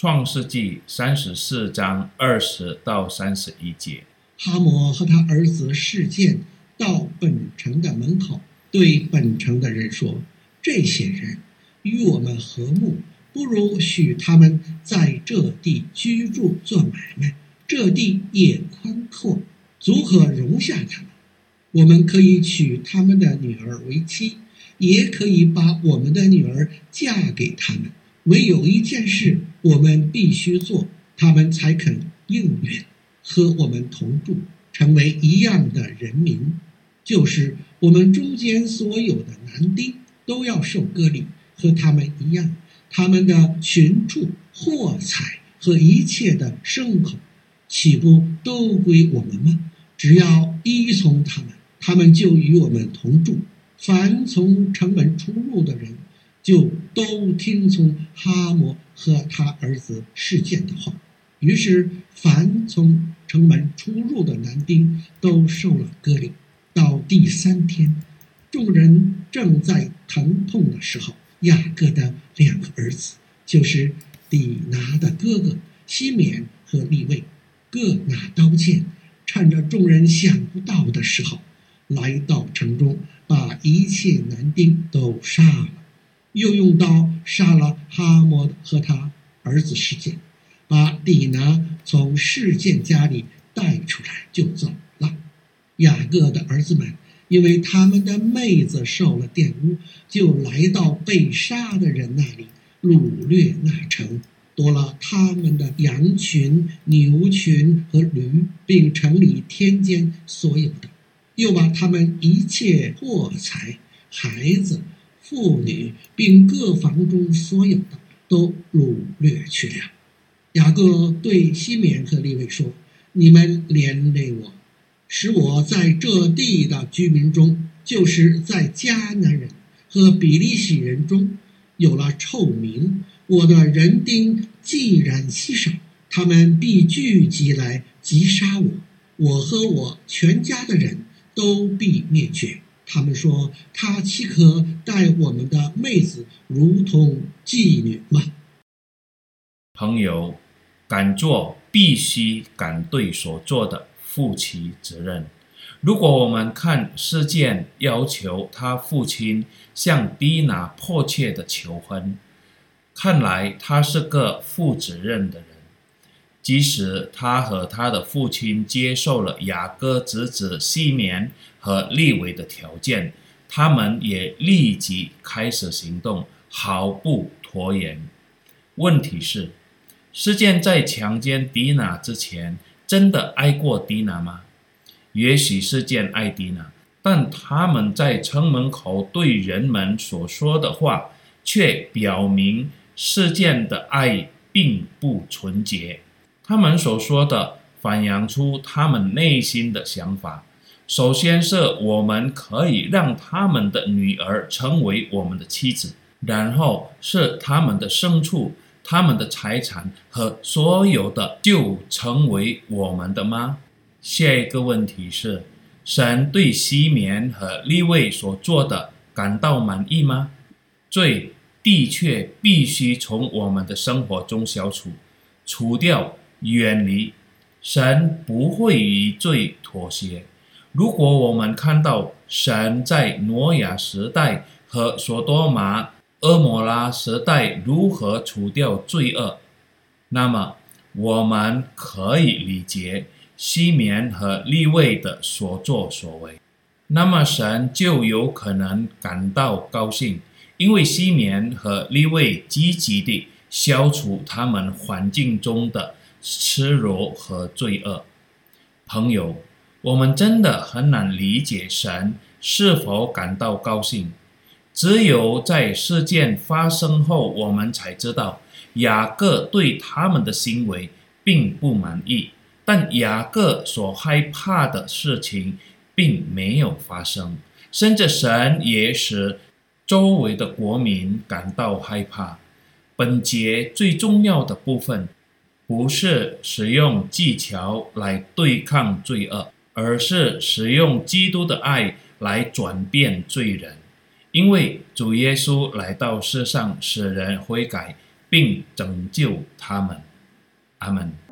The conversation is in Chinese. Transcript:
创世纪三十四章二十到三十一节。哈摩和他儿子示剑到本城的门口，对本城的人说：“这些人与我们和睦，不如许他们在这地居住做买卖。这地也宽阔，足可容下他们。我们可以娶他们的女儿为妻，也可以把我们的女儿嫁给他们。唯有一件事，我们必须做，他们才肯应允。”和我们同住，成为一样的人民，就是我们中间所有的男丁都要受割礼，和他们一样。他们的群畜、货财和一切的牲口，岂不都归我们吗？只要依从他们，他们就与我们同住。凡从城门出入的人，就都听从哈摩和他儿子事件的话。于是，凡从城门出入的男丁都受了割礼。到第三天，众人正在疼痛的时候，雅各的两个儿子，就是底拿的哥哥西缅和利未，各拿刀剑，趁着众人想不到的时候，来到城中，把一切男丁都杀了，又用刀杀了哈摩和他儿子事件。把底拿从事件家里带出来就走了。雅各的儿子们因为他们的妹子受了玷污，就来到被杀的人那里，掳掠那城，夺了他们的羊群、牛群和驴，并城里田间所有的，又把他们一切货财、孩子、妇女，并各房中所有的，都掳掠去了。雅各对西缅和利未说：“你们连累我，使我在这地的居民中，就是在迦南人和比利洗人中，有了臭名。我的人丁既然稀少，他们必聚集来击杀我，我和我全家的人都必灭绝。他们说：他岂可待我们的妹子如同妓女吗？”朋友。敢做必须敢对所做的负起责任。如果我们看事件要求他父亲向底拿迫切的求婚，看来他是个负责任的人。即使他和他的父亲接受了雅各侄子西缅和利维的条件，他们也立即开始行动，毫不拖延。问题是，示剑在强奸迪娜之前，真的爱过迪娜吗？也许示剑爱迪娜，但他们在城门口对人们所说的话，却表明示剑的爱并不纯洁。他们所说的反映出他们内心的想法。首先是我们可以让他们的女儿成为我们的妻子，然后是他们的牲畜。他们的财产和所有的就成为我们的吗？下一个问题是：神对西缅和利未所做的感到满意吗？罪的确必须从我们的生活中消除、除掉、远离。神不会与罪妥协。如果我们看到神在挪亚时代和所多玛。阿摩拉时代如何除掉罪恶？那么我们可以理解西缅和利未的所作所为。那么神就有可能感到高兴，因为西缅和利未积极地消除他们环境中的耻辱和罪恶。朋友，我们真的很难理解神是否感到高兴。只有在事件发生后，我们才知道雅各对他们的行为并不满意。但雅各所害怕的事情并没有发生，甚至神也使周围的国民感到害怕。本节最重要的部分不是使用技巧来对抗罪恶，而是使用基督的爱来转变罪人。因为主耶稣来到世上，使人悔改、并拯救他们。阿门。